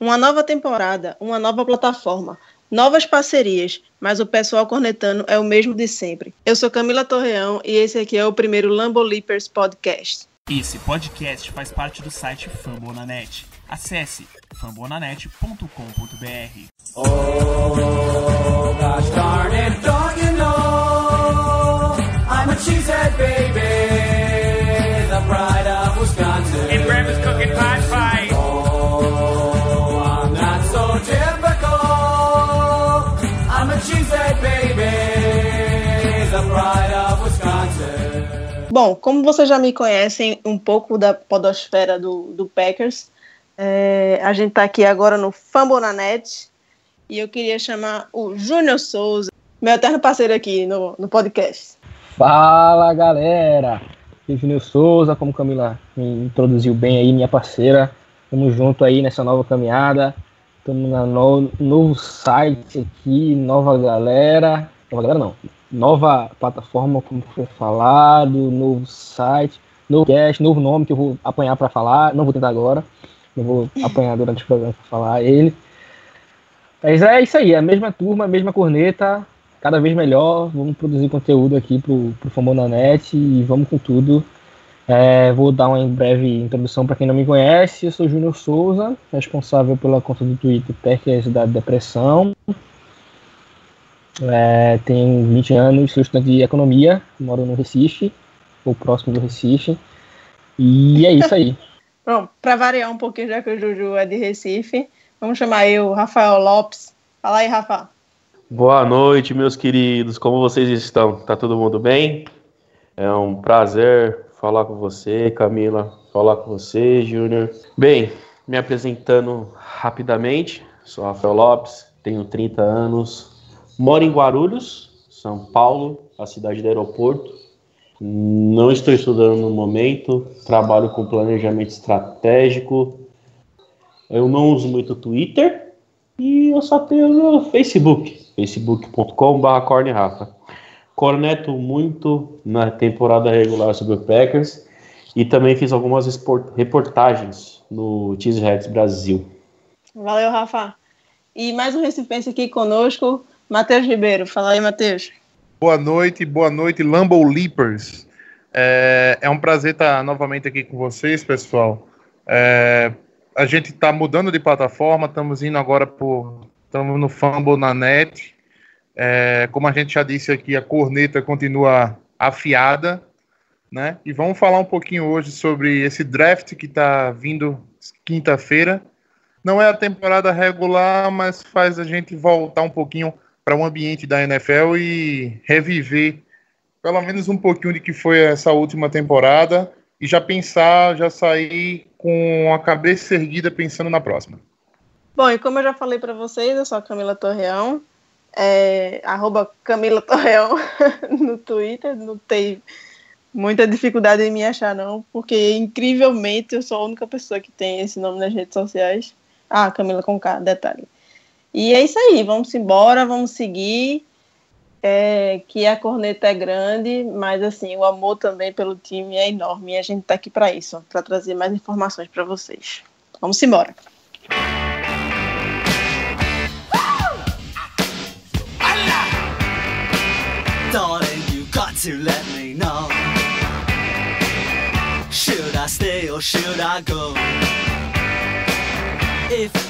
Uma nova temporada, uma nova plataforma, novas parcerias, mas o pessoal cornetando é o mesmo de sempre. Eu sou Camila Torreão e esse aqui é o primeiro Lambo Leapers Podcast. Esse podcast faz parte do site Fambonanet. Acesse fambonanet.com.br. Oh, gosh darn it, don't you know? I'm a cheesehead baby, Bom, como vocês já me conhecem um pouco da podosfera do, do Packers, é, a gente está aqui agora no Fambonanet e eu queria chamar o Júnior Souza, meu eterno parceiro aqui no, no podcast. Fala galera, aqui é Júnior Souza, como Camila me introduziu bem aí, minha parceira. Tamo junto aí nessa nova caminhada. Estamos no, novo site aqui, nova galera. Nova galera não, nova plataforma, como foi falado, novo site, novo cast, novo nome que eu vou apanhar para falar. Não vou tentar agora, eu vou apanhar durante o programa para falar ele. Mas é isso aí, é a mesma turma, a mesma corneta, cada vez melhor. Vamos produzir conteúdo aqui pro, pro Famonanet e vamos com tudo. É, vou dar uma breve introdução para quem não me conhece. Eu sou Júnior Souza, responsável pela conta do Twitter Packers da Depressão. É, tenho 20 anos, sou estudante de economia, moro no Recife, ou próximo do Recife. E é isso aí. Bom, para variar um pouquinho, já que o Juju é de Recife, vamos chamar eu, Rafael Lopes. Fala aí, Rafa. Boa noite, meus queridos. Como vocês estão? Tá todo mundo bem? É um prazer falar com você, Camila, falar com você, Júnior. Bem, me apresentando rapidamente, sou Rafael Lopes, tenho 30 anos, moro em Guarulhos, São Paulo, a cidade do aeroporto. Não estou estudando no momento, trabalho com planejamento estratégico. Eu não uso muito Twitter e eu só tenho no Facebook, facebook.com.br cornerafa. Corneto muito na temporada regular sobre o Packers e também fiz algumas reportagens no Cheeseheads Brasil. Valeu, Rafa. E mais um Recife aqui conosco, Matheus Ribeiro. Fala aí, Matheus. Boa noite, boa noite, Lambo Leapers. É, é, um prazer estar novamente aqui com vocês, pessoal. É, a gente está mudando de plataforma, estamos indo agora por. Estamos no Fumble na net. É, como a gente já disse aqui, a corneta continua afiada, né? E vamos falar um pouquinho hoje sobre esse draft que está vindo quinta-feira. Não é a temporada regular, mas faz a gente voltar um pouquinho para um ambiente da NFL e reviver pelo menos um pouquinho de que foi essa última temporada e já pensar, já sair com a cabeça erguida pensando na próxima. Bom, e como eu já falei para vocês, eu sou a Camila Torreão, é, arroba Camila Torreão no Twitter, não tem muita dificuldade em me achar não, porque incrivelmente eu sou a única pessoa que tem esse nome nas redes sociais. Ah, Camila com K, detalhe. E é isso aí, vamos embora, vamos seguir. É, que a corneta é grande, mas assim, o amor também pelo time é enorme e a gente está aqui para isso, para trazer mais informações para vocês. Vamos embora. Darling, you got to let me know. Should I stay or should I go? If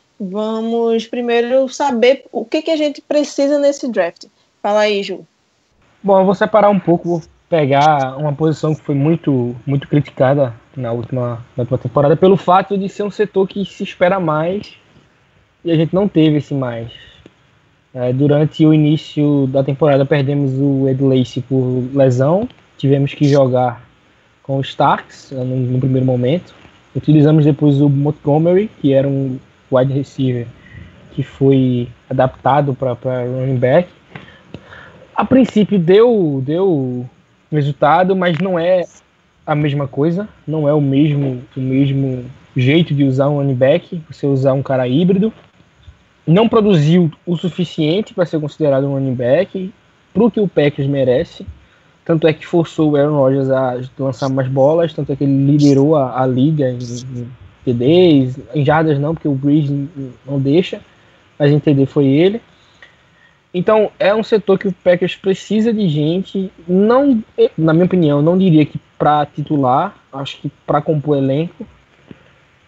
vamos primeiro saber o que, que a gente precisa nesse draft. Fala aí, Ju. Bom, eu vou separar um pouco, vou pegar uma posição que foi muito, muito criticada na última, na última temporada pelo fato de ser um setor que se espera mais e a gente não teve esse mais. É, durante o início da temporada perdemos o Ed Lacy por lesão, tivemos que jogar com o Starks no, no primeiro momento. Utilizamos depois o Montgomery, que era um wide receiver que foi adaptado para running back. A princípio deu, deu resultado, mas não é a mesma coisa, não é o mesmo, o mesmo jeito de usar um running back, você usar um cara híbrido. Não produziu o suficiente para ser considerado um running back, para o que o Packers merece. Tanto é que forçou o Aaron Rodgers a lançar mais bolas, tanto é que ele liderou a, a liga em, em TDs, em jardas não, porque o Breeze não deixa, mas em TD foi ele. Então é um setor que o Packers precisa de gente, não, na minha opinião, não diria que para titular, acho que para compor elenco,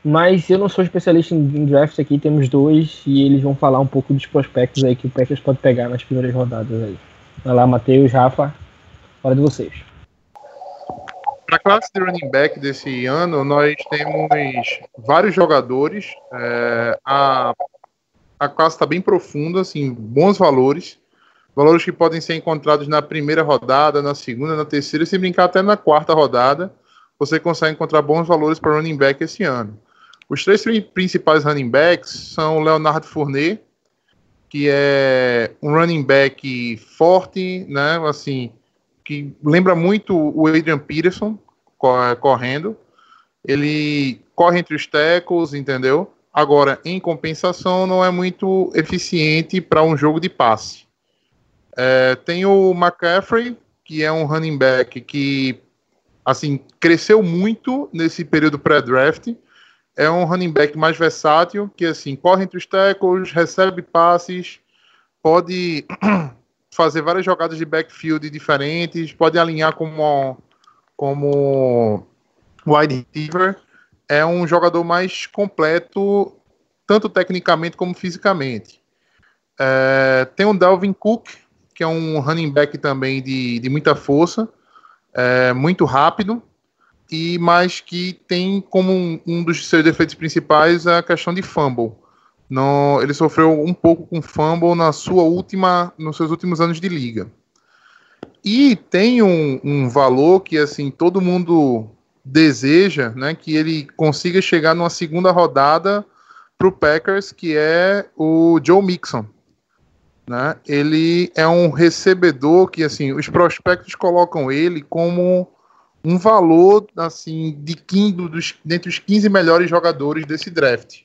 mas eu não sou especialista em draft aqui, temos dois e eles vão falar um pouco dos prospectos aí que o Packers pode pegar nas primeiras rodadas aí. Vai lá, Matheus, Rafa, hora de vocês. Para a classe de running back desse ano, nós temos vários jogadores. É, a, a classe está bem profunda, assim, bons valores. Valores que podem ser encontrados na primeira rodada, na segunda, na terceira, se brincar até na quarta rodada. Você consegue encontrar bons valores para running back esse ano. Os três principais running backs são o Leonardo Fournet, que é um running back forte, né? Assim, que lembra muito o Adrian Peterson correndo. Ele corre entre os tackles, entendeu? Agora, em compensação, não é muito eficiente para um jogo de passe. É, tem o McCaffrey, que é um running back que assim cresceu muito nesse período pré-draft. É um running back mais versátil, que assim corre entre os tackles, recebe passes, pode fazer várias jogadas de backfield diferentes, pode alinhar como, como wide receiver. É um jogador mais completo, tanto tecnicamente como fisicamente. É, tem o Dalvin Cook, que é um running back também de, de muita força, é, muito rápido, e mas que tem como um, um dos seus defeitos principais a questão de fumble. No, ele sofreu um pouco com fumble na sua última, nos seus últimos anos de liga. E tem um, um valor que assim todo mundo deseja, né, que ele consiga chegar numa segunda rodada para o Packers, que é o Joe Mixon. Né? Ele é um recebedor que assim os prospectos colocam ele como um valor assim de 15, dos, dentre os 15 melhores jogadores desse draft.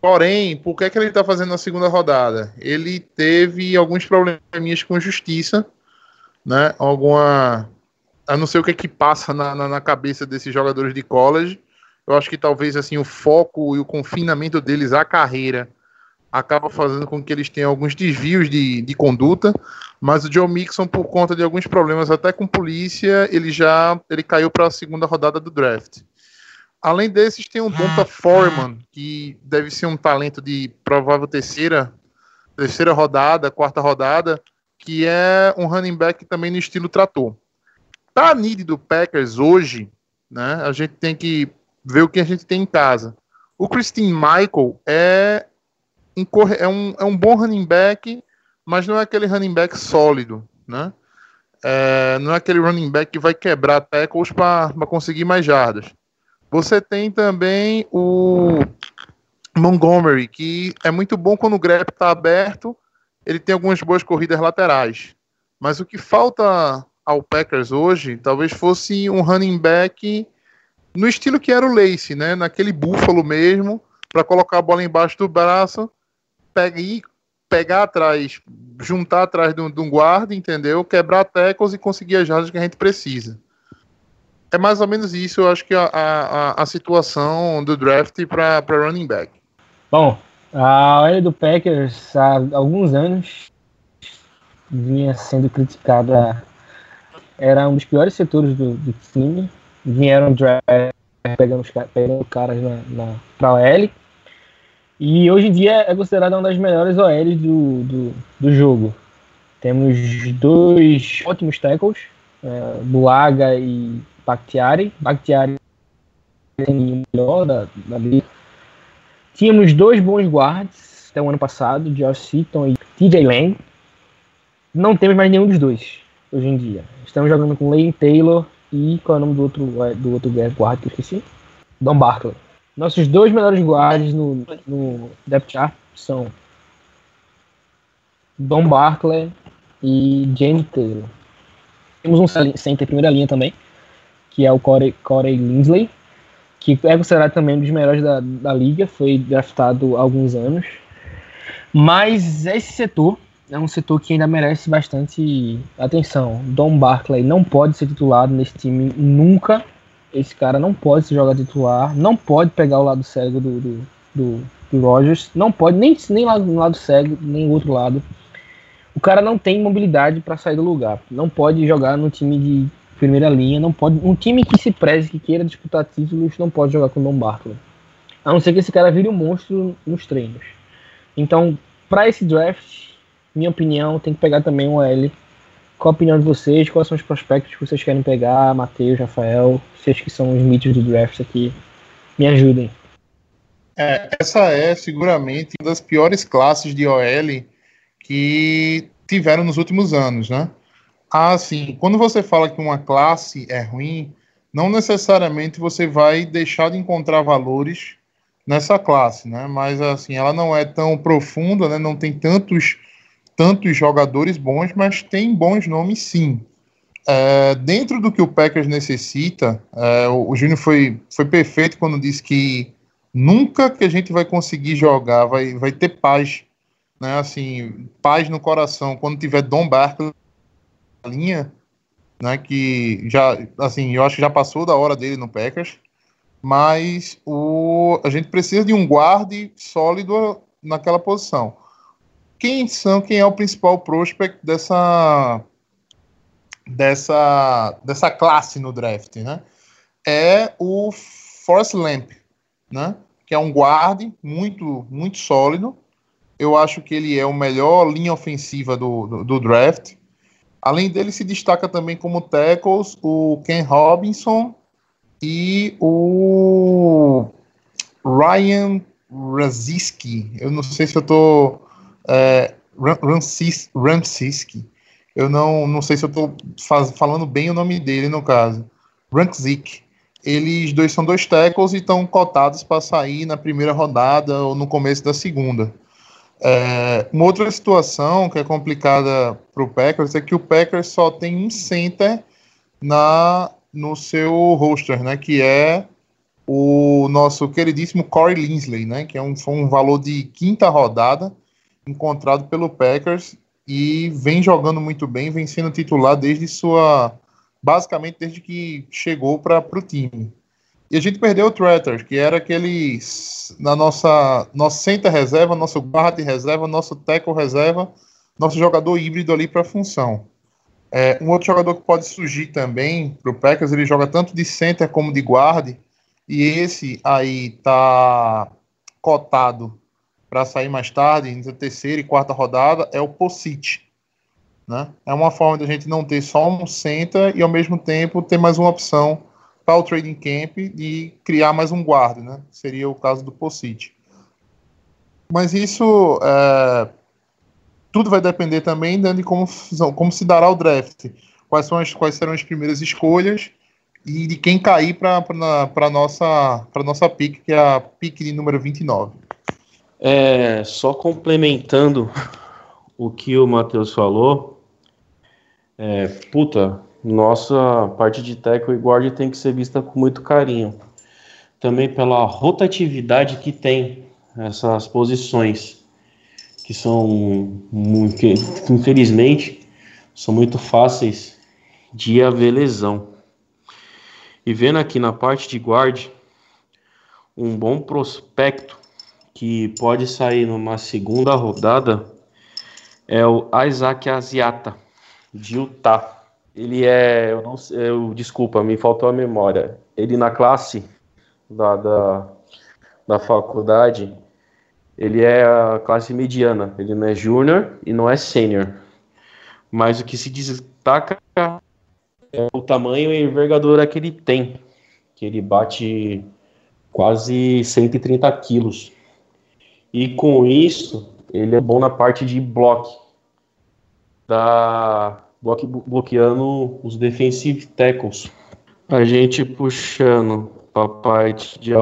Porém, por que, é que ele está fazendo na segunda rodada? Ele teve alguns probleminhas com justiça, né? Alguma. A não sei o que é que passa na, na, na, cabeça desses jogadores de college. Eu acho que talvez assim o foco e o confinamento deles à carreira acaba fazendo com que eles tenham alguns desvios de, de conduta. Mas o Joe Mixon, por conta de alguns problemas até com polícia, ele já ele caiu para a segunda rodada do draft. Além desses, tem o Donta Foreman, que deve ser um talento de provável terceira, terceira rodada, quarta rodada, que é um running back também no estilo trator. Tá need do Packers hoje, né? A gente tem que ver o que a gente tem em casa. O Christine Michael é, é, um, é um bom running back, mas não é aquele running back sólido, né? É, não é aquele running back que vai quebrar tackles para conseguir mais jardas. Você tem também o Montgomery, que é muito bom quando o grep está aberto, ele tem algumas boas corridas laterais. Mas o que falta ao Packers hoje, talvez fosse um running back no estilo que era o Lace, né? Naquele búfalo mesmo, para colocar a bola embaixo do braço, pegar, pegar atrás, juntar atrás de um, guarda, entendeu? Quebrar tackles e conseguir as jardas que a gente precisa é mais ou menos isso, eu acho que a, a, a situação do draft para running back. Bom, a OL do Packers há alguns anos vinha sendo criticada, era um dos piores setores do, do time, vieram pegando, pegando caras na, na, pra OL, e hoje em dia é considerada uma das melhores OLs do, do, do jogo. Temos dois ótimos tackles, é, Buaga e Bakhtiari. Bakhtiari tem o melhor da, da liga. Tínhamos dois bons guards até o ano passado, Josh Seaton e TJ Lang. Não temos mais nenhum dos dois hoje em dia. Estamos jogando com Lane Taylor e qual é o nome do outro, do outro guard que eu esqueci? Don Barkley. Nossos dois melhores guards no, no depth chart são Don Barkley e James Taylor. Temos um center primeira linha também, que é o Corey, Corey Linsley, que é considerado também um dos melhores da, da liga, foi draftado há alguns anos. Mas esse setor é um setor que ainda merece bastante atenção. Don Barkley não pode ser titulado nesse time nunca. Esse cara não pode se jogar titular, não pode pegar o lado cego do, do, do, do Rogers, não pode nem, nem lado, no lado cego, nem o outro lado. O cara não tem mobilidade para sair do lugar. Não pode jogar no time de primeira linha, não pode. Um time que se preze, que queira disputar títulos, não pode jogar com o Don Barkley. A não ser que esse cara vire um monstro nos treinos. Então, para esse draft, minha opinião, tem que pegar também um L. Qual a opinião de vocês? Quais são os prospectos que vocês querem pegar? Matheus, Rafael, vocês que são os mitos do draft aqui, me ajudem. É, essa é seguramente uma das piores classes de OL que tiveram nos últimos anos, né? Assim, quando você fala que uma classe é ruim, não necessariamente você vai deixar de encontrar valores nessa classe, né? Mas assim, ela não é tão profunda, né? Não tem tantos tantos jogadores bons, mas tem bons nomes sim. É, dentro do que o Packers necessita, é, o, o Júnior foi, foi perfeito quando disse que nunca que a gente vai conseguir jogar, vai, vai ter paz, né? Assim, paz no coração quando tiver Dom na linha, né? Que já, assim, eu acho que já passou da hora dele no Packers, mas o, a gente precisa de um guarde sólido naquela posição quem são, quem é o principal prospect dessa dessa dessa classe no draft, né? É o Force Lamp, né? Que é um guarde muito muito sólido. Eu acho que ele é o melhor linha ofensiva do, do, do draft. Além dele, se destaca também como tackles o Ken Robinson e o Ryan Raziski. Eu não sei se eu estou é. Eu não, não sei se eu estou falando bem o nome dele no caso. Rankzik. Eles dois são dois tackles e estão cotados para sair na primeira rodada ou no começo da segunda. É, uma outra situação que é complicada para o Packers é que o Packers só tem um center na, no seu roster, né? Que é o nosso queridíssimo Corey Linsley, né? Que é um, foi um valor de quinta rodada encontrado pelo Packers e vem jogando muito bem, vem sendo titular desde sua. basicamente desde que chegou para o time. E a gente perdeu o Tretter, que era aquele. na nossa. nosso center reserva, nosso guard reserva, nosso tackle reserva, nosso jogador híbrido ali para a função. É, um outro jogador que pode surgir também para o Packers, ele joga tanto de center como de guard, e esse aí tá cotado para sair mais tarde, na terceira e quarta rodada, é o Possit. Né? É uma forma de a gente não ter só um center e ao mesmo tempo ter mais uma opção para o trading camp e criar mais um guarda, né? Seria o caso do Possit. Mas isso é, tudo vai depender também de como, como se dará o draft. Quais, são as, quais serão as primeiras escolhas e de quem cair para a nossa, nossa pick, que é a pick de número 29. É, só complementando o que o Matheus falou, é, puta, nossa parte de tackle e guarda tem que ser vista com muito carinho. Também pela rotatividade que tem essas posições, que são, muito, infelizmente, são muito fáceis de haver lesão. E vendo aqui na parte de guarda, um bom prospecto que pode sair numa segunda rodada é o Isaac Asiata, de Utah. Ele é, eu não sei, eu, desculpa, me faltou a memória. Ele na classe da, da, da faculdade, ele é a classe mediana. Ele não é júnior e não é sênior. Mas o que se destaca é o tamanho e envergadura que ele tem. Que ele bate quase 130 quilos. E com isso, ele é bom na parte de bloco, da bloque, bloqueando os defensive tackles. A gente puxando para a parte de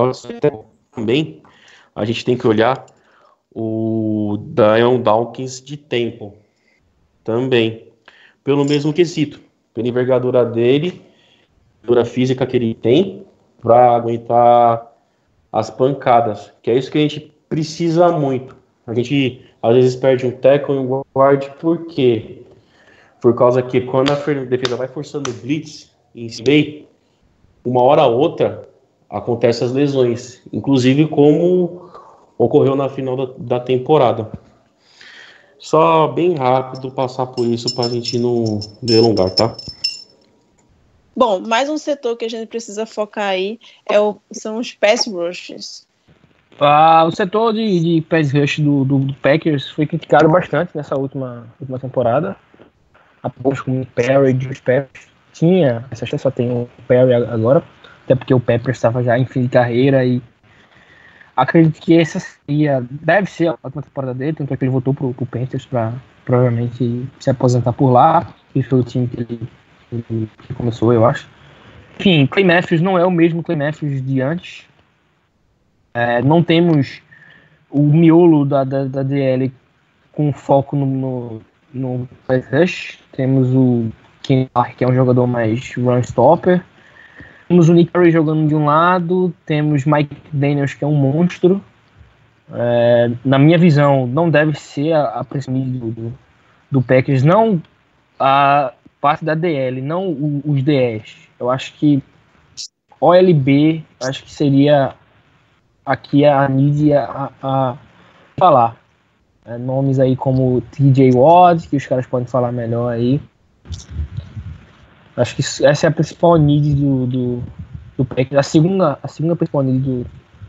também, a gente tem que olhar o Dion Dawkins de tempo. também. Pelo mesmo quesito, pela envergadura dele, envergadura física que ele tem, para aguentar as pancadas, que é isso que a gente precisa muito. A gente às vezes perde um tackle e um guard, por quê? Por causa que quando a defesa vai forçando o blitz em si, uma hora ou outra acontecem as lesões, inclusive como ocorreu na final da, da temporada. Só bem rápido passar por isso para a gente não delongar, tá? Bom, mais um setor que a gente precisa focar aí é o, são os pass rushes. Ah, o setor de, de pass rush do, do, do, Packers foi criticado bastante nessa última, última temporada. Após com o Perry os Peppers tinha, essa só tem o Perry agora, até porque o Peppers estava já em fim de carreira e acredito que essa seria, deve ser a última temporada dele, tanto é que ele voltou pro, pro Panthers para provavelmente se aposentar por lá, e foi o time que ele, que começou, eu acho. Enfim, Clay Matthews não é o mesmo Clay Matthews de antes. É, não temos o miolo da, da, da DL com foco no, no, no rush. Temos o Ken que é um jogador mais run stopper. Temos o Nick Perry jogando de um lado, temos Mike Daniels, que é um monstro. É, na minha visão, não deve ser a, a do, do, do Packers, não a parte da DL, não o, os DS. Eu acho que OLB, acho que seria aqui a mídia a, a falar. É, nomes aí como TJ Watt, que os caras podem falar melhor aí. Acho que essa é a principal need do, do, do Packers, a segunda, a segunda principal need do,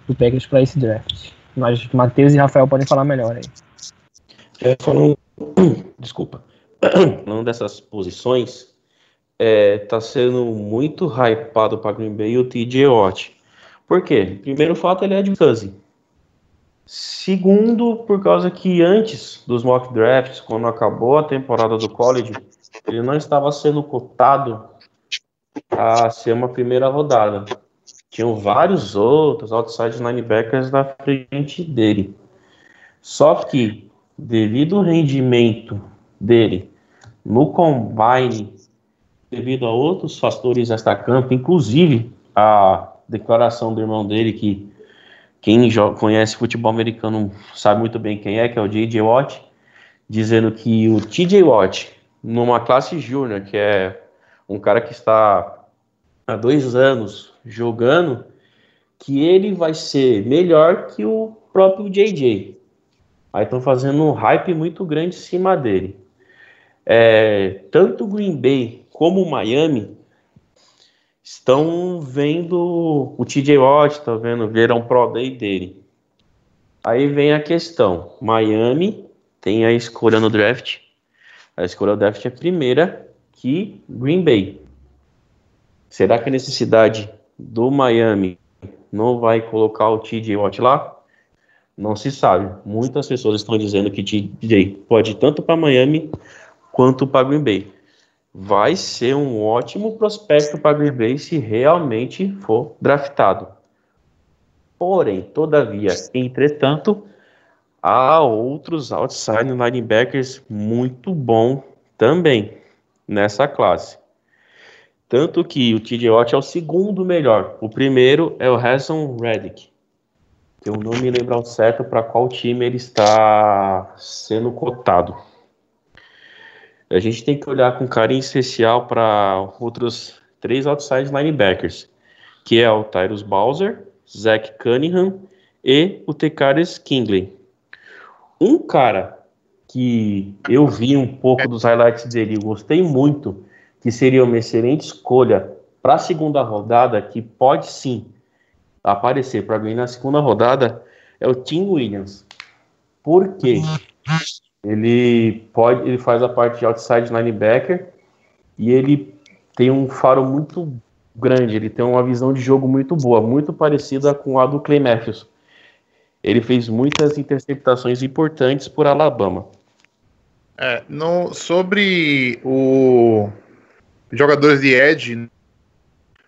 do Packers para esse draft. Mas Matheus e Rafael podem falar melhor aí. É, falando, desculpa, falando dessas posições, é, tá sendo muito hypado para Green Bay o TJ Watt. Por quê? Primeiro fato, ele é de cousin. Segundo, por causa que antes dos mock drafts, quando acabou a temporada do college, ele não estava sendo cotado a ser uma primeira rodada. Tinham vários outros outside linebackers na frente dele. Só que, devido ao rendimento dele no combine, devido a outros fatores extra-campo, inclusive a declaração do irmão dele, que quem conhece futebol americano sabe muito bem quem é, que é o J.J. Watt, dizendo que o T.J. Watt numa classe júnior, que é um cara que está há dois anos jogando, que ele vai ser melhor que o próprio JJ. Aí estão fazendo um hype muito grande em cima dele. É, tanto Green Bay como Miami estão vendo o TJ Watt, estão vendo, viram Pro Day dele. Aí vem a questão: Miami tem a escolha no draft a escolha do draft é primeira que Green Bay. Será que a necessidade do Miami não vai colocar o TJ Watt lá? Não se sabe. Muitas pessoas estão dizendo que TJ pode ir tanto para Miami quanto para Green Bay. Vai ser um ótimo prospecto para Green Bay se realmente for draftado. Porém, todavia, entretanto, Há outros outside linebackers muito bom também nessa classe. Tanto que o TJ Watt é o segundo melhor. O primeiro é o Harrison Reddick. Eu não me lembro ao certo para qual time ele está sendo cotado. A gente tem que olhar com carinho especial para outros três outside linebackers, que é o Tyrus Bowser, Zach Cunningham e o Tekaris Kingley. Um cara que eu vi um pouco dos highlights dele gostei muito, que seria uma excelente escolha para a segunda rodada, que pode sim aparecer para ganhar na segunda rodada, é o Tim Williams. Por quê? Ele pode, ele faz a parte de outside linebacker e ele tem um faro muito grande, ele tem uma visão de jogo muito boa, muito parecida com a do Clay Matthews. Ele fez muitas interceptações importantes por Alabama. É, no, sobre o jogadores de edge,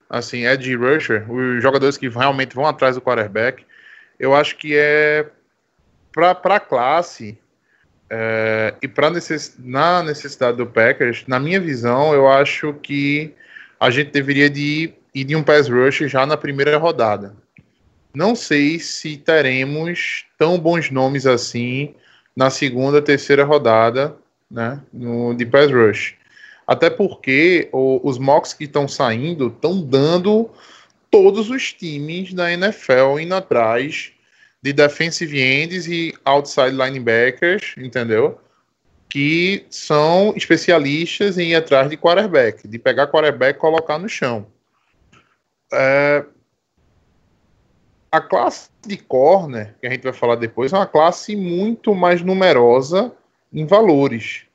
assim, edge rusher, os jogadores que realmente vão atrás do quarterback, eu acho que é para a classe É, e para necess, na necessidade do Packers, na minha visão, eu acho que a gente deveria de ir, de um pass rush já na primeira rodada. Não sei se teremos tão bons nomes assim na segunda, terceira rodada, né, no, de pass rush. Até porque o, os mocks que estão saindo estão dando todos os times da NFL indo atrás de defensive ends e outside linebackers, entendeu? Que são especialistas em ir atrás de quarterback, de pegar quarterback e colocar no chão. É... A classe de corner, que a gente vai falar depois, é uma classe muito mais numerosa em valores.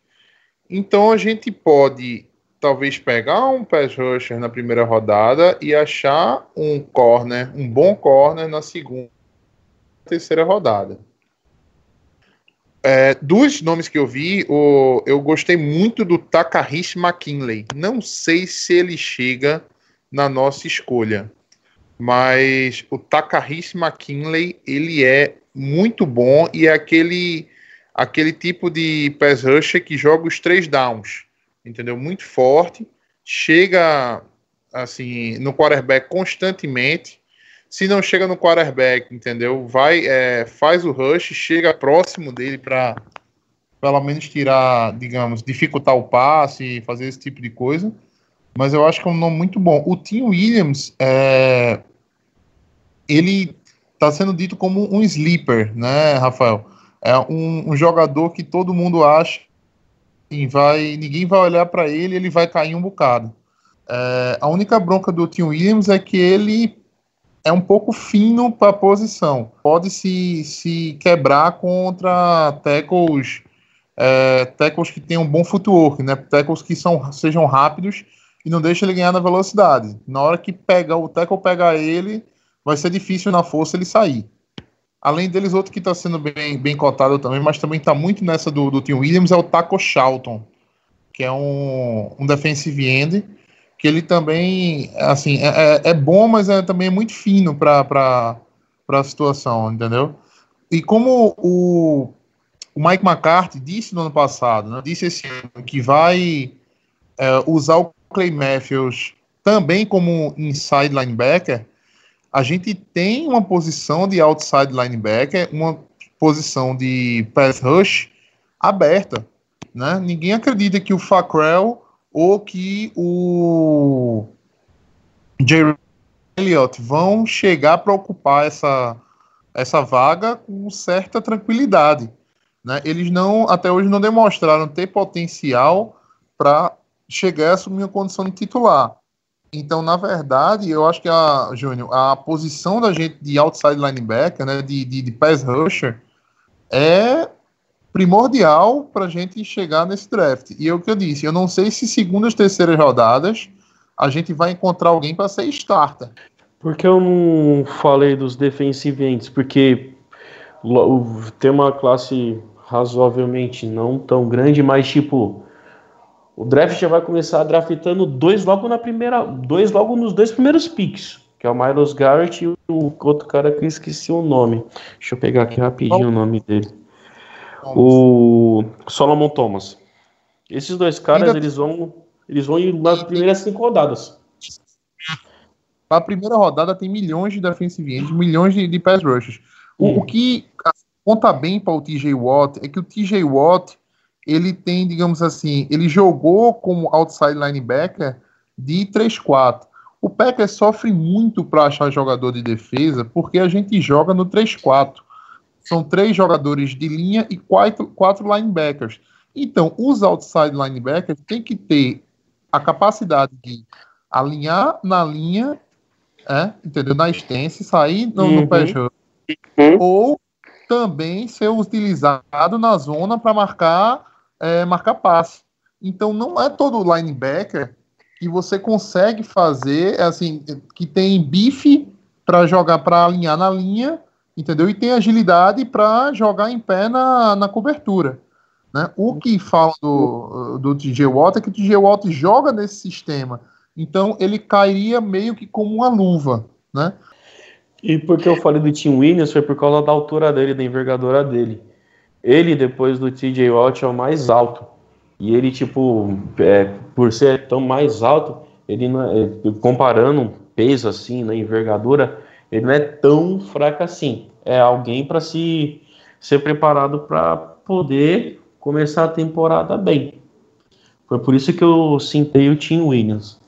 Então a gente pode talvez pegar um pass rusher na primeira rodada e achar um corner, um bom corner na segunda, terceira rodada. É, dos nomes que eu vi, o, eu gostei muito do Takahishi McKinley. Não sei se ele chega na nossa escolha, mas o Takahishi McKinley ele é muito bom e é aquele aquele tipo de pass rusher que joga os três downs, entendeu? Muito forte, chega assim no quarterback constantemente. Se não chega no quarterback, entendeu? Vai, é, faz o rush, chega próximo dele para pelo menos tirar, digamos, dificultar o passe, fazer esse tipo de coisa. Mas eu acho que é um nome muito bom. O Tim Williams, é, ele está sendo dito como um sleeper, né, Rafael? É um, um jogador que todo mundo acha e vai, ninguém vai olhar para ele, ele vai cair um bocado. É, a única bronca do Tim Williams é que ele é um pouco fino para a posição. Pode se, se quebrar contra tackles, é, tackles que tenham um bom footwork, né? Tackles que são, sejam rápidos e não deixa ele ganhar na velocidade. Na hora que pega o tackle pegar ele, vai ser difícil na força ele sair. Além deles, outro que está sendo bem, bem cotado também, mas também está muito nessa do, do Tim Williams, é o Taco Charlton, que é um, um defensive end, que ele também, assim, é, é, é bom, mas é também é muito fino para a situação, entendeu? E como o, o Mike McCarthy disse no ano passado, né, disse esse ano que vai é, usar o Clay Matthews também como inside linebacker, a gente tem uma posição de outside linebacker, uma posição de pass rush aberta. Né? Ninguém acredita que o Fackrell ou que o Jerry Elliott vão chegar para ocupar essa, essa vaga com certa tranquilidade. Né? Eles não, até hoje, não demonstraram ter potencial para chegar a assumir a condição de titular. Então, na verdade, eu acho que a Júnior, a posição da gente de outside linebacker, né, de, de, de pass rusher, é primordial para a gente chegar nesse draft. E é o que eu disse, eu não sei se segundas, terceiras rodadas a gente vai encontrar alguém para ser starter. Porque eu não falei dos defensive ends, porque tem uma classe razoavelmente não tão grande, mas tipo o draft já vai começar draftando dois logo na primeira, dois logo nos dois primeiros picks, que é o Miles Garrett e o outro cara que eu esqueci o nome. Deixa eu pegar aqui rapidinho o nome dele. O Solomon Thomas. Esses dois caras, eles vão eles vão ir nas primeiras cinco rodadas. A primeira rodada tem milhões de defensive ends, milhões de, de pass rushes. O, hum. o que conta bem para o TJ Watt é que o TJ Watt ele tem, digamos assim, ele jogou como outside linebacker de 3-4. O Packers sofre muito para achar jogador de defesa porque a gente joga no 3-4. São três jogadores de linha e quatro, quatro linebackers. Então, os outside linebackers têm que ter a capacidade de alinhar na linha, é, entendeu? Na extensa, sair no, uhum. no pé uhum. ou também ser utilizado na zona para marcar é, marcar passe. Então não é todo linebacker que você consegue fazer, assim, que tem bife para jogar, para alinhar na linha, entendeu? E tem agilidade para jogar em pé na, na cobertura. Né? O que fala do, do TJ Watt é que o TJ Watt joga nesse sistema. Então ele cairia meio que como uma luva, né? E porque eu falei do Tim Williams foi por causa da altura dele, da envergadura dele. ele, depois do TJ Watt, é o mais alto. E ele, tipo, é, por ser tão mais alto, ele é, comparando peso assim, na envergadura, ele não é tão fraco assim. É alguém para se ser preparado para poder começar a temporada bem. Foi por isso que eu sentei o Tim Williams.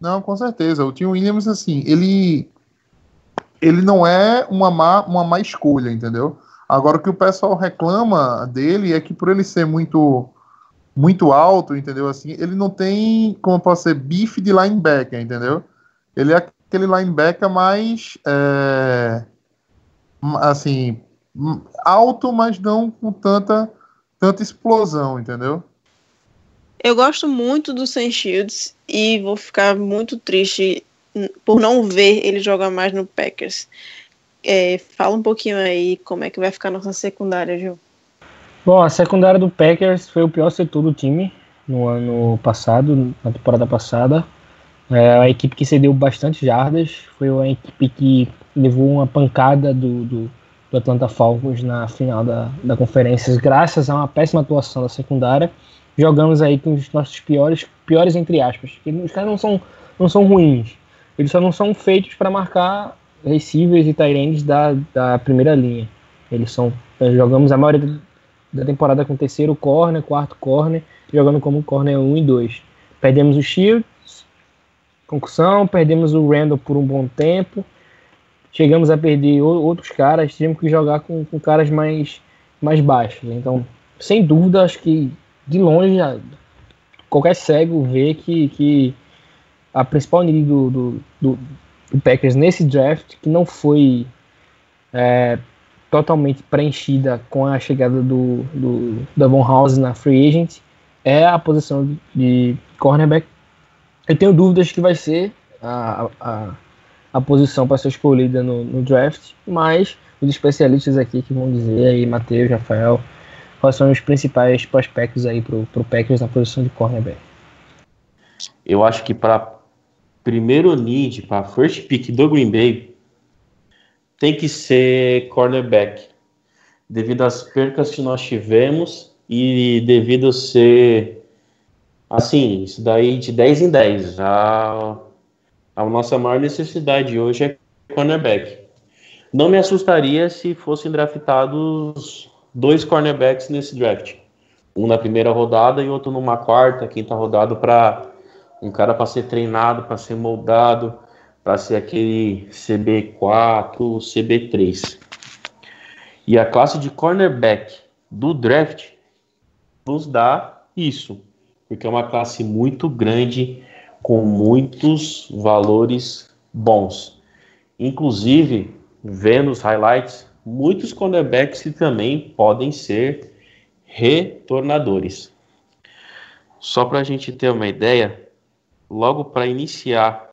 Não, com certeza. O Tim Williams, assim, ele ele não é uma má, uma má escolha, entendeu? Agora o que o pessoal reclama dele é que por ele ser muito muito alto, entendeu? Assim, ele não tem, como posso ser, bife de linebacker, entendeu? Ele é aquele linebacker mais é, assim alto, mas não com tanta tanta explosão, entendeu? Eu gosto muito do Sam Shields e vou ficar muito triste por não ver ele jogar mais no Packers. É, fala um pouquinho aí como é que vai ficar a nossa secundária, Gil. Bom, a secundária do Packers foi o pior setor do time no ano passado, na temporada passada. É a equipe que cedeu bastante jardas, foi uma equipe que levou uma pancada do, do, do Atlanta Falcons na final da, da conferência, graças a uma péssima atuação da secundária. Jogamos aí com os nossos piores, piores entre aspas. Os caras não são, não são ruins, eles só não são feitos para marcar receivers e tight da, da primeira linha. Eles são. Jogamos a maioria da temporada com terceiro corner, quarto corner, jogando como corner 1 e 2. Perdemos o Shields, concussão, perdemos o Randall por um bom tempo. Chegamos a perder outros caras, tivemos que jogar com, com caras mais, mais baixos. Então, sem dúvida, acho que de longe qualquer cego vê que, que a principal need do, do, do, do Packers nesse draft, que não foi é, totalmente preenchida com a chegada do, do Davon House na free agent, é a posição de cornerback. Eu tenho dúvidas que vai ser a, a, a posição para ser escolhida no, no, draft, mas os especialistas aqui que vão dizer aí, Matheus, Rafael, quais são os principais prospectos aí para o Packers na posição de cornerback. Eu acho que para primeiro need para first pick do Green Bay tem que ser cornerback, devido às percas que nós tivemos e devido ser assim, isso daí de 10 em 10. A, a nossa maior necessidade hoje é cornerback. Não me assustaria se fossem draftados dois cornerbacks nesse draft. Um na primeira rodada e outro numa quarta, quinta rodada para um cara para ser treinado, para ser moldado, para ser aquele CB4, CB3. E a classe de cornerback do draft nos dá isso, porque é uma classe muito grande com muitos valores bons. Inclusive, vendo os highlights, muitos cornerbacks também podem ser retornadores. Só para a gente ter uma ideia, logo para iniciar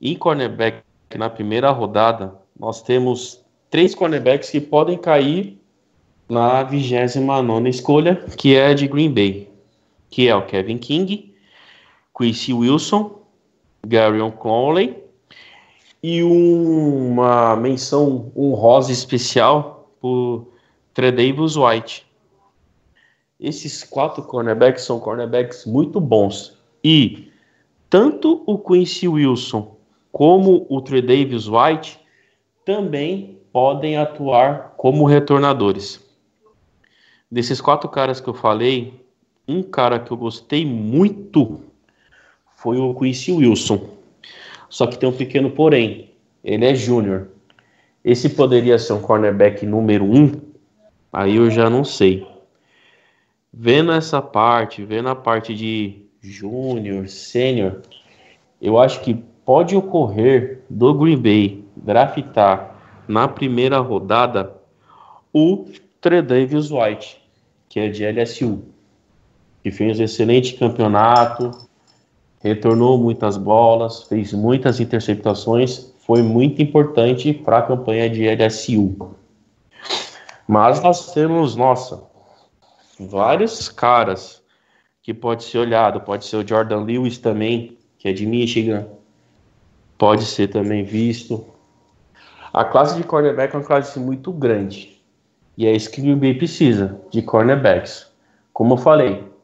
em cornerback na primeira rodada, nós temos três cornerbacks que podem cair na 29 escolha, que é de Green Bay, que é o Kevin King, Quincy Wilson, Gary Conley e uma menção honrosa especial por Tredavious White. Esses quatro cornerbacks são cornerbacks muito bons e tanto o Quincy Wilson como o Tredavious White também podem atuar como retornadores. Desses quatro caras que eu falei, um cara que eu gostei muito foi o Quincy Wilson. Só que tem um pequeno porém. Ele é júnior. Esse poderia ser um cornerback número um? Aí eu já não sei. Vendo essa parte, vendo a parte de júnior, sênior, eu acho que pode ocorrer do Green Bay draftar na primeira rodada o Tredavious White, que é de LSU, que fez um excelente campeonato, retornou muitas bolas, fez muitas interceptações, foi muito importante para a campanha de LSU. Mas nós temos, nossa, vários caras que pode ser olhado. Pode ser o Jordan Lewis também, que é de Michigan. Pode ser também visto. A classe de cornerback é uma classe muito grande. E é isso que o Green precisa, de cornerbacks. Como eu falei,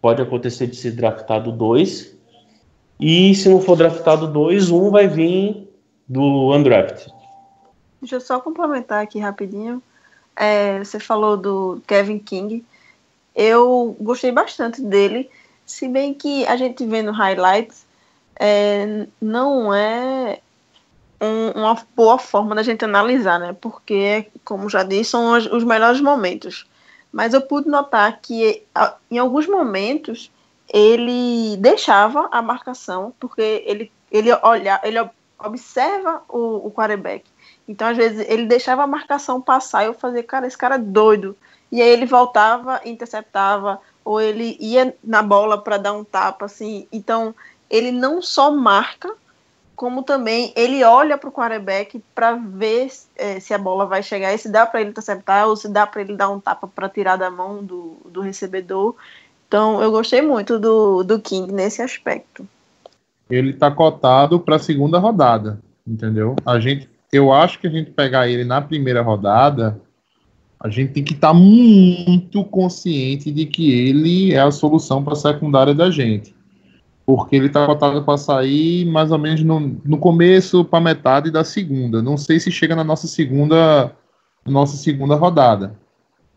pode acontecer de ser draftado dois, e se não for draftado dois, um vai vir do undrafted. Deixa eu só complementar aqui rapidinho. É, você falou do Kevin King. Eu gostei bastante dele, se bem que a gente vê no highlights, é, não é um- uma boa forma da gente analisar, né? Porque, como já disse, são os, os melhores momentos. Mas eu pude notar que em alguns momentos ele deixava a marcação, porque ele, ele, olha, ele ob- observa o, o quarterback. Então, às vezes, ele deixava a marcação passar e eu fazia, cara, esse cara é doido. E aí ele voltava, interceptava, ou ele ia na bola para dar um tapa, assim. Então, ele não só marca, como também ele olha para o quarterback para ver eh, se a bola vai chegar e se dá para ele interceptar ou se dá para ele dar um tapa para tirar da mão do, do recebedor. Então, eu gostei muito do, do King nesse aspecto. Ele tá cotado para a segunda rodada, entendeu? A gente, eu acho que a gente pegar ele na primeira rodada, a gente tem que estar muito consciente de que ele é a solução para a secundária da gente. Porque ele tá cotado para sair mais ou menos no, no começo para metade da segunda. Não sei se chega na nossa segunda nossa segunda rodada.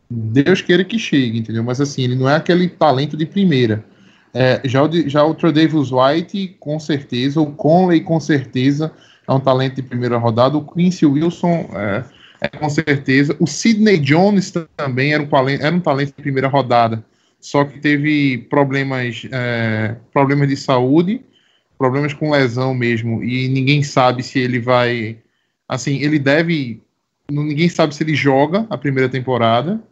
Deus queira que chegue, entendeu? Mas assim, ele não é aquele talento de primeira. É, já, o, já o Tredavious White, com certeza, o Conley, com certeza, é um talento de primeira rodada. O Quincy Wilson, é, é com certeza. O Sidney Jones também era um, era um talento de primeira rodada, só que teve problemas, é, problemas de saúde, problemas com lesão mesmo, e ninguém sabe se ele vai. Assim, ele deve. Ninguém sabe se ele joga a primeira temporada,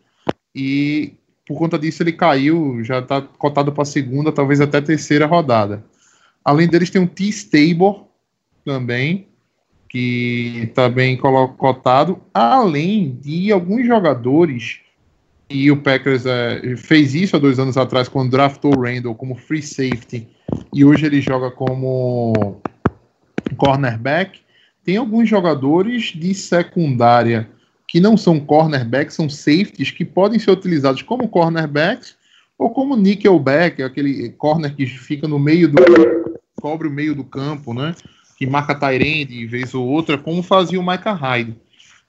e por conta disso ele caiu, já está cotado para segunda, talvez até terceira rodada. Além deles tem o T. Stable também, que está bem cotado, além de alguns jogadores, e o Packers eh, fez isso há dois anos atrás, quando draftou o Randall como free safety, e hoje ele joga como cornerback. Tem alguns jogadores de secundária que não são cornerbacks, são safeties que podem ser utilizados como cornerbacks ou como nickelback, aquele corner que fica no meio do cobre o meio do campo, né? Que marca Tyrande vez ou outra, como fazia o Micah Hyde.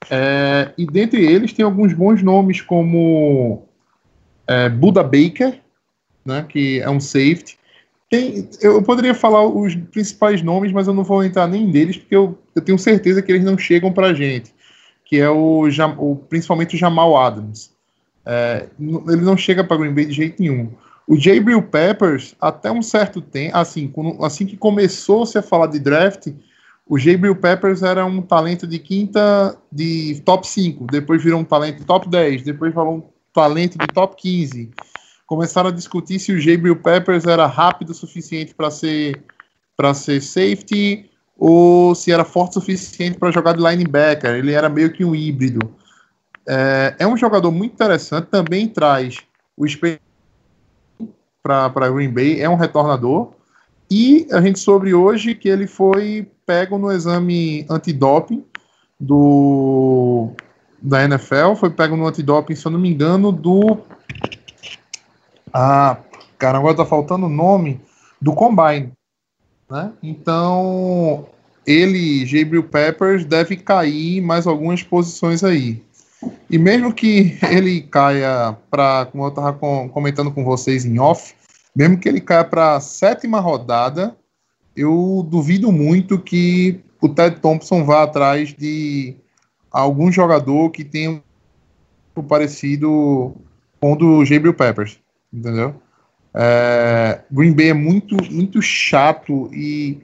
É, e dentre eles tem alguns bons nomes como é, Buda Baker, né? Que é um safety. Tem, eu poderia falar os principais nomes, mas eu não vou entrar nem deles, porque eu, eu tenho certeza que eles não chegam pra gente que é o, o principalmente o Jamal Adams. É, ele não chega para Green Bay de jeito nenhum. O Jabril Peppers, até um certo tempo, assim, assim que começou-se a falar de draft, o Jabril Peppers era um talento de quinta, de top 5, depois virou um talento top 10, depois falou um talento de top 15. Começaram a discutir se o Jabril Peppers era rápido o suficiente para ser para ser safety ou se era forte o suficiente para jogar de linebacker. Ele era meio que um híbrido. É, é um jogador muito interessante, também traz o para Green Bay, é um retornador. E a gente soube hoje que ele foi pego no exame antidoping do da NFL, foi pego no antidoping, se eu não me engano, do ah, cara, agora tá faltando o nome do Combine, né? Então, ele, Gabriel Peppers, deve cair mais algumas posições aí. E mesmo que ele caia para, como eu estava comentando com vocês em off, mesmo que ele caia para a sétima rodada, eu duvido muito que o Ted Thompson vá atrás de algum jogador que tenha um parecido com o do Gabriel Peppers, entendeu? É, Green Bay é muito, muito chato e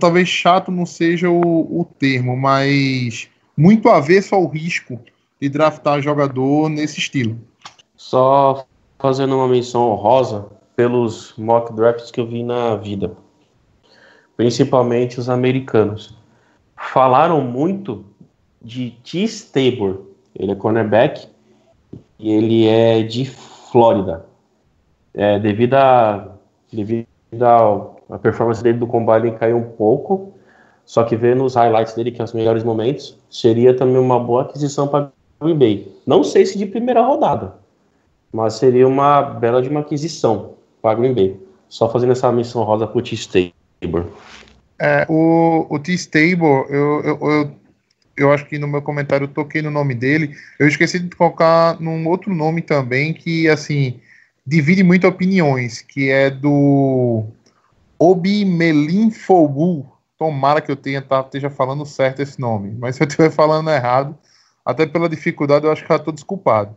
talvez chato não seja o, o termo, mas muito avesso ao risco de draftar jogador nesse estilo. Só fazendo uma menção honrosa pelos mock drafts que eu vi na vida, principalmente os americanos. Falaram muito de T. Stabor, ele é cornerback e ele é de Flórida. É, devido a devido ao- a performance dele do combine caiu um pouco, só que vendo os highlights dele, que é os melhores momentos, seria também uma boa aquisição para Green Bay. Não sei se de primeira rodada, mas seria uma bela de uma aquisição para Green Bay. Só fazendo essa missão rosa pro T-Stabler. É, o, o T-Stable, eu, eu, eu, eu acho que no meu comentário eu toquei no nome dele. Eu esqueci de colocar num outro nome também que, assim, divide muito opiniões, que é do Obi Melinfogu. Tomara que eu tenha, tá, esteja falando certo esse nome. Mas se eu estiver falando errado, até pela dificuldade, eu acho que já estou desculpado.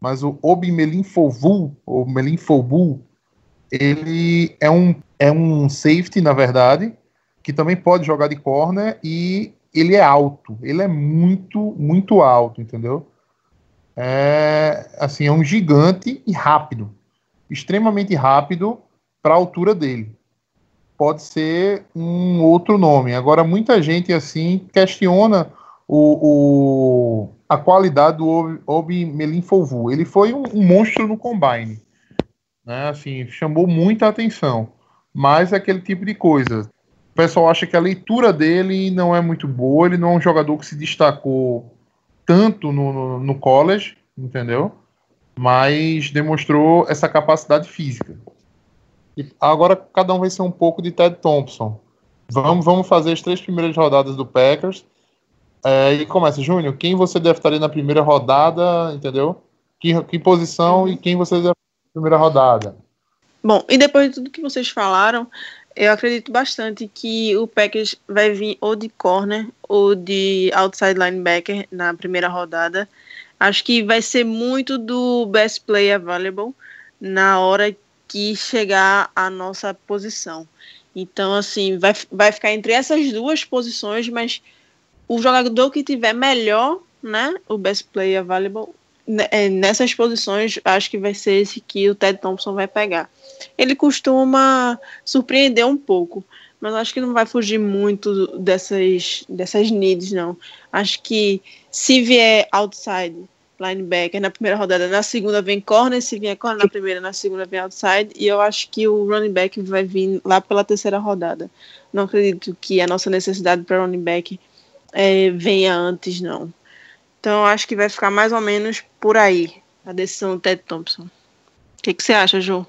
Mas o Obi Melinfovu, ou Melinfobu, ele é um, é um safety, na verdade, que também pode jogar de corner e ele é alto. Ele é muito, muito alto, entendeu? É, assim, é um gigante e rápido. Extremamente rápido para a altura dele. Pode ser um outro nome. Agora, muita gente, assim, questiona o, o a qualidade do Obi, Obi Melinfovu. Ele foi um, um monstro no combine. Né? Assim, chamou muita atenção. Mas é aquele tipo de coisa o pessoal acha que a leitura dele não é muito boa, ele não é um jogador que se destacou tanto no, no, no college, entendeu? Mas demonstrou essa capacidade física. E agora cada um vai ser um pouco de Ted Thompson. Vamos, vamos fazer as três primeiras rodadas do Packers. É, e começa, Júnior, quem você deve estar na primeira rodada, entendeu? Que, que posição e quem você deve estar na primeira rodada? Bom, e depois de tudo que vocês falaram, eu acredito bastante que o Packers vai vir ou de corner ou de outside linebacker na primeira rodada. Acho que vai ser muito do best play available na hora que chegar a nossa posição. Então, assim, vai, vai ficar entre essas duas posições, mas o jogador que tiver melhor, né, o best play available, né, é, nessas posições, acho que vai ser esse que o Ted Thompson vai pegar ele costuma surpreender um pouco. Mas acho que não vai fugir muito dessas, dessas needs, não. Acho que se vier outside linebacker na primeira rodada, na segunda vem corner, se vier corner na primeira, na segunda vem outside, e eu acho que o running back vai vir lá pela terceira rodada. Não acredito que a nossa necessidade para running back é, venha antes, não. Então acho que vai ficar mais ou menos por aí a decisão do Ted Thompson. O que, que você acha, João?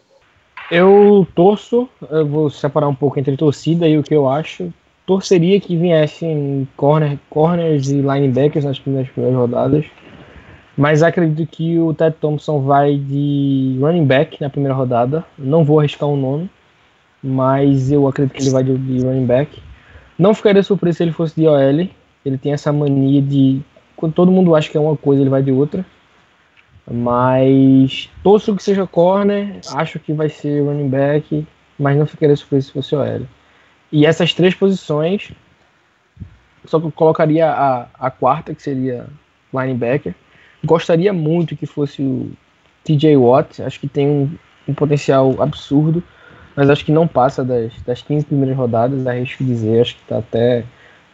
Eu torço, eu vou separar um pouco entre torcida e o que eu acho. Torceria que viessem corner, corners e linebackers nas primeiras, primeiras rodadas. Mas acredito que o Ted Thompson vai de running back na primeira rodada. Não vou arriscar um nome, mas eu acredito que ele vai de, de running back. Não ficaria surpreso se ele fosse de OL. Ele tem essa mania de. Quando todo mundo acha que é uma coisa, ele vai de outra. Mas torço que seja corner, acho que vai ser running back, mas não ficaria surpreso se fosse OL. E essas três posições, só que eu colocaria a, a quarta, que seria linebacker. Gostaria muito que fosse o TJ Watt, acho que tem um, um potencial absurdo, mas acho que não passa das, das 15 primeiras rodadas, arrisco dizer, acho que tá até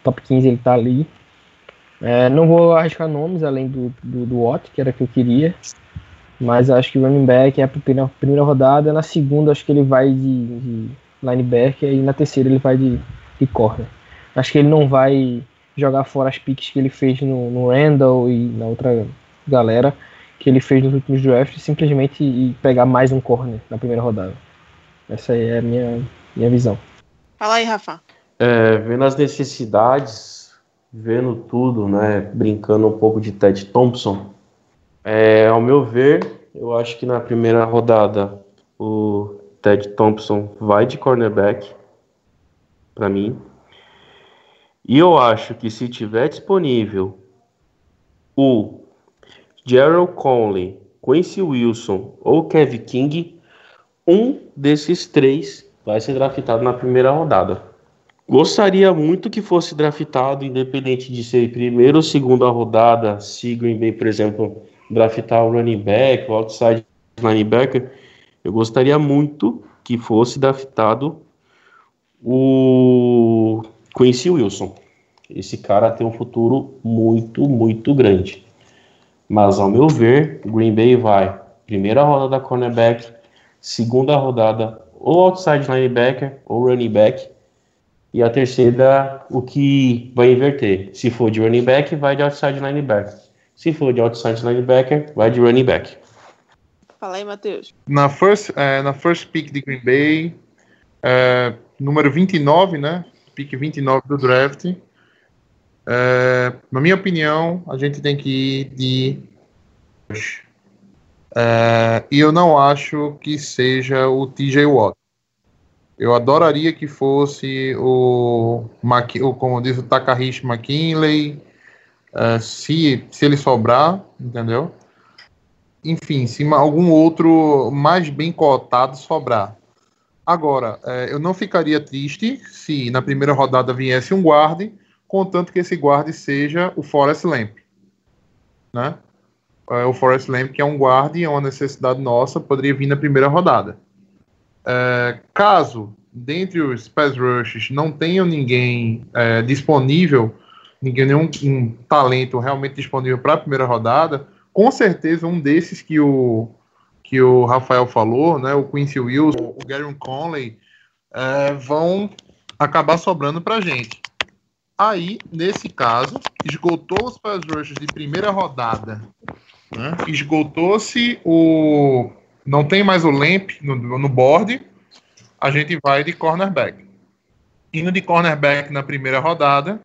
top 15 ele tá ali. É, não vou arriscar nomes além do, do, do Watt, que era o que eu queria. Mas acho que o running back é a primeira, primeira rodada. Na segunda, acho que ele vai de, de linebacker. E na terceira, ele vai de, de corner. Acho que ele não vai jogar fora as piques que ele fez no, no Randall e na outra galera que ele fez nos últimos drafts. Simplesmente e pegar mais um corner na primeira rodada. Essa aí é a minha, minha visão. Fala aí, Rafa. É, vendo as necessidades vendo tudo, né, brincando um pouco de Ted Thompson, é, ao meu ver, eu acho que na primeira rodada o Ted Thompson vai de cornerback, para mim. E eu acho que se tiver disponível o Gerald Conley, Quincy Wilson ou Kevin King, um desses três vai ser draftado na primeira rodada. Gostaria muito que fosse draftado, independente de ser primeira ou segunda rodada, Green Bay, por exemplo, draftar o running back, o outside linebacker, eu gostaria muito que fosse draftado o Quincy Wilson. Esse cara tem um futuro muito, muito grande. Mas, ao meu ver, Green Bay vai primeira rodada da cornerback, segunda rodada ou outside linebacker ou running back, e a terceira, o que vai inverter. Se for de running back, vai de outside linebacker. Se for de outside linebacker, vai de running back. Fala aí, Matheus. Na first, é, na first pick de Green Bay, é, número 29, né? Pick 29 do draft. É, na minha opinião, a gente tem que ir de. E eu não acho que seja o TJ Watt. Eu adoraria que fosse o, Mc- o como diz o Takahishi McKinley, é, se, se ele sobrar, entendeu? Enfim, se algum outro mais bem cotado sobrar. Agora, é, eu não ficaria triste se na primeira rodada viesse um guarde, contanto que esse guarde seja o Forrest Lamp. Né? É, o Forrest Lamp, que é um guarde, é uma necessidade nossa, poderia vir na primeira rodada. É, caso, dentre os pass rushes, não tenham ninguém é, disponível, ninguém, nenhum um talento realmente disponível para a primeira rodada, com certeza um desses que o, que o Rafael falou, né, o Quincy Wilson, o Gary Conley, é, vão acabar sobrando para gente. Aí, nesse caso, esgotou os pass rushes de primeira rodada, né, esgotou-se o... não tem mais o Lamp no, no board, a gente vai de cornerback. Indo de cornerback na primeira rodada,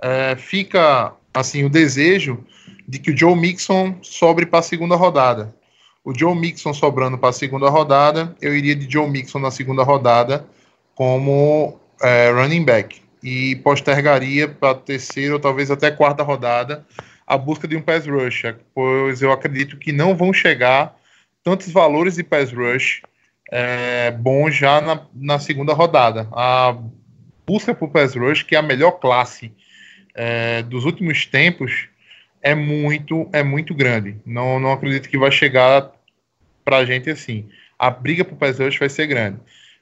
é, fica assim o desejo de que o Joe Mixon sobre para a segunda rodada. O Joe Mixon sobrando para a segunda rodada, eu iria de Joe Mixon na segunda rodada como é, running back e postergaria para terceira ou talvez até quarta rodada a busca de um pass rusher, pois eu acredito que não vão chegar tantos valores de pass rush é, bons já na, na segunda rodada. A busca por pass rush, que é a melhor classe é, dos últimos tempos, é muito é muito grande. Não, não acredito que vai chegar para a gente assim. A briga por pass rush vai ser grande.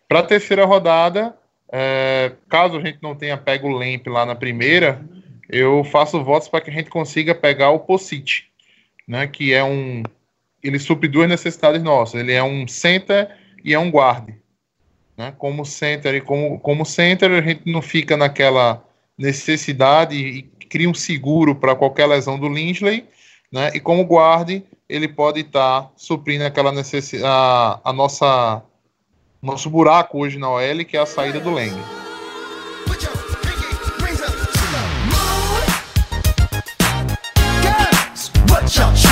Para a terceira rodada, é, caso a gente não tenha pego o Lamp lá na primeira, eu faço votos para que a gente consiga pegar o Possit, né? Que é um ele supre duas necessidades nossas. Ele é um center e é um guarde. Né? Como center e como, como center, a gente não fica naquela necessidade e cria um seguro para qualquer lesão do Lindley, né? E como guarde, ele pode estar tá suprindo aquela necessidade, a, a nossa nosso buraco hoje na OL, que é a saída do Lang. Put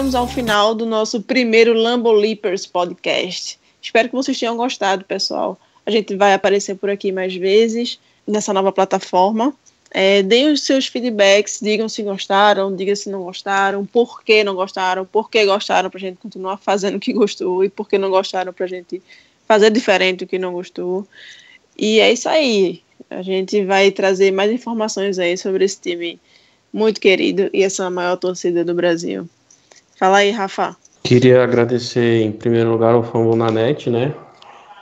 chegamos ao final do nosso primeiro Lambo Leapers podcast. Espero que vocês tenham gostado, pessoal. A gente vai aparecer por aqui mais vezes nessa nova plataforma. É, deem os seus feedbacks, digam se gostaram, digam se não gostaram, por que não gostaram, por que gostaram, para a gente continuar fazendo o que gostou e por que não gostaram, para a gente fazer diferente do que não gostou. E é isso aí. A gente vai trazer mais informações aí sobre esse time muito querido e essa maior torcida do Brasil. Fala aí, Rafa. Queria agradecer em primeiro lugar ao Fumble na net, né?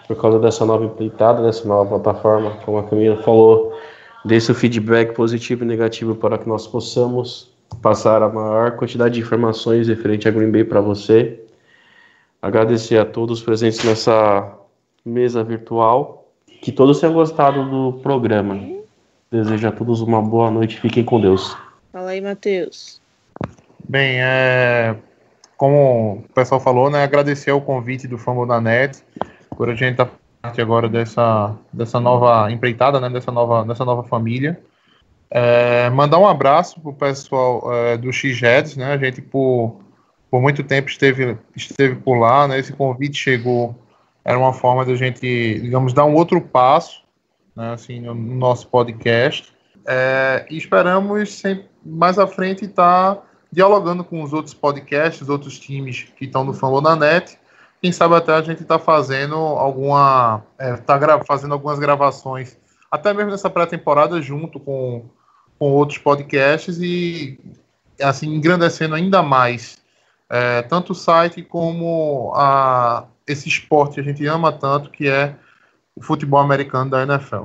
Por causa dessa nova empreitada, dessa nova plataforma, como a Camila falou, desse feedback positivo e negativo para que nós possamos passar a maior quantidade de informações referente a Green Bay para você. Agradecer a todos presentes nessa mesa virtual. Que todos tenham gostado do programa. Desejo a todos uma boa noite. Fiquem com Deus. Fala aí, Matheus. Bem, é, como o pessoal falou, né, agradecer o convite do Fumble da Net, por a gente estar parte agora dessa, dessa nova empreitada, né, dessa nova, dessa nova família. É, mandar um abraço pro pessoal é, do X-Reds, né, a gente por, por muito tempo esteve, esteve por lá, né, esse convite chegou, era uma forma de a gente, digamos, dar um outro passo, né, assim, no, no nosso podcast. É, e esperamos sempre, mais à frente estar dialogando com os outros podcasts, os outros times que estão no Fumble na Net. Quem sabe até a gente está fazendo alguma, é, tá fazendo algumas gravações até mesmo nessa pré-temporada, junto com, com outros podcasts e assim engrandecendo ainda mais é, tanto o site como a, esse esporte que a gente ama tanto, que é o futebol americano da NFL.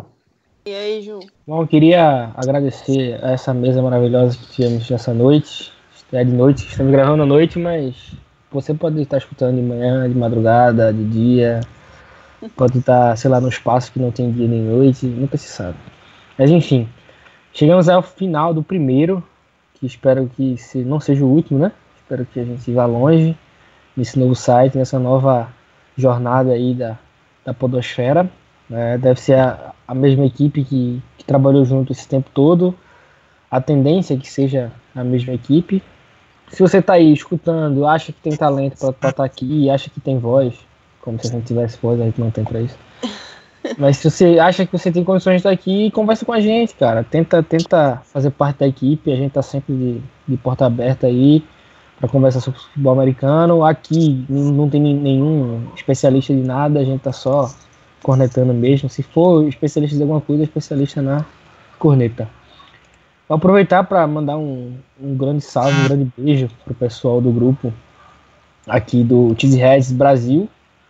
E aí, Ju? Bom, eu queria agradecer a essa mesa maravilhosa que tivemos nessa noite. É de noite, estamos gravando à noite, mas você pode estar escutando de manhã, de madrugada, de dia, pode estar, sei lá, no espaço que não tem dia nem noite, nunca se sabe. Mas enfim, chegamos ao final do primeiro, que espero que não seja o último, né? Espero que a gente vá longe nesse novo site, nessa nova jornada aí da, da Podosfera. Né? Deve ser a, a mesma equipe que, que trabalhou junto esse tempo todo. A tendência é que seja a mesma equipe. Se você está aí escutando, acha que tem talento para estar tá aqui, acha que tem voz, como se a gente tivesse voz, a gente não tem para isso. Mas se você acha que você tem condições de estar aqui, conversa com a gente, cara. Tenta, tenta fazer parte da equipe. A gente tá sempre de, de porta aberta aí para conversar sobre futebol americano. Aqui não tem nenhum especialista de nada, a gente tá só cornetando mesmo. Se for especialista de alguma coisa, especialista na corneta. Vou aproveitar para mandar um, um grande salve, um grande beijo pro pessoal do grupo aqui do Cheeseheads Brasil.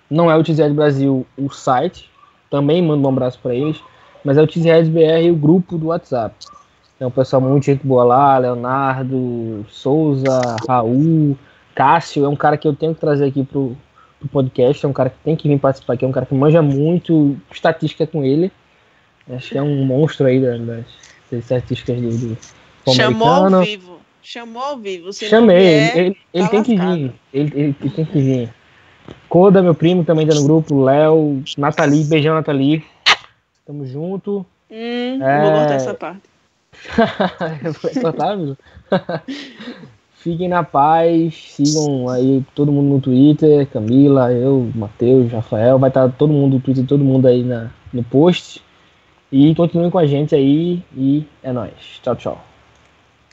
Não é o Cheeseheads Brasil o site, também mando um abraço para eles, mas é o Cheeseheads BR o grupo do WhatsApp. Tem um pessoal muito gente boa lá, Leonardo, Souza, Raul, Cássio, é um cara que eu tenho que trazer aqui pro, pro podcast, é um cara que tem que vir participar aqui, é um cara que manja muito estatística com ele. Acho que é um monstro aí das estatísticas do, do Chamou ao vivo. Chamou ao vivo. Se Chamei, vier, ele, ele tá tem que vir. Ele, ele, tem que vir. Coda, meu primo, também tá no grupo. Léo, Nathalie, beijão, Nathalie. Tamo junto. Hum, É. Vou cortar essa parte. Cortável? Fiquem na paz, sigam aí todo mundo no Twitter, Camila, eu, Matheus, Rafael, vai estar todo mundo no Twitter, todo mundo aí na, no post. E continuem com a gente aí e é nóis. Tchau, tchau.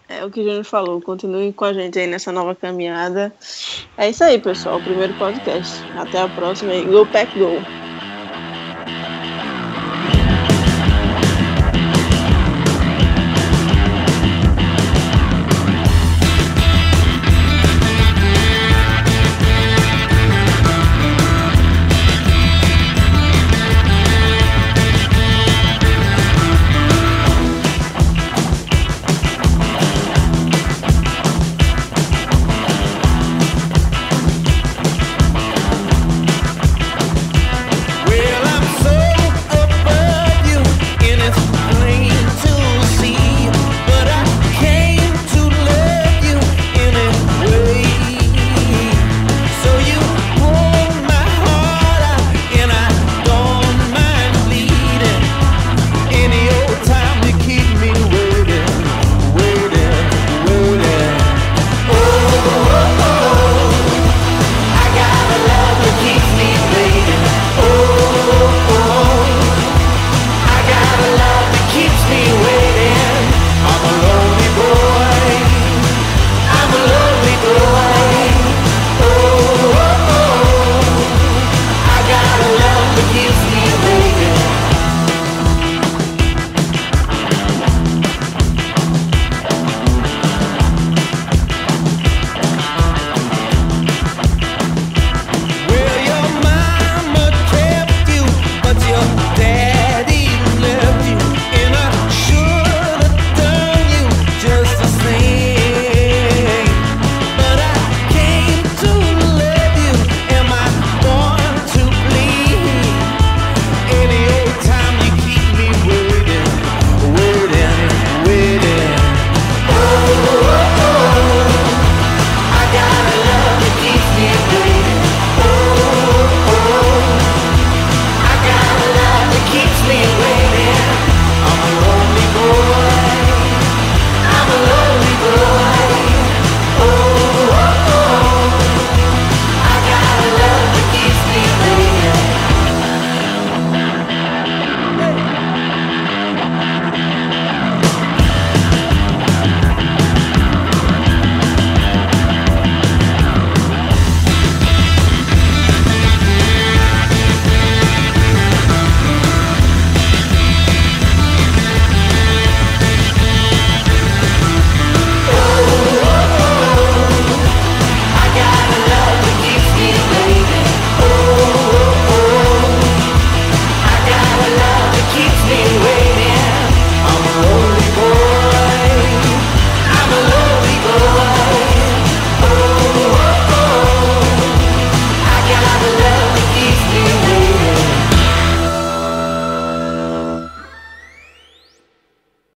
É o que o Júnior falou. Continuem com a gente aí nessa nova caminhada. É isso aí, pessoal. Primeiro podcast. Até a próxima aí. Go Pack Go!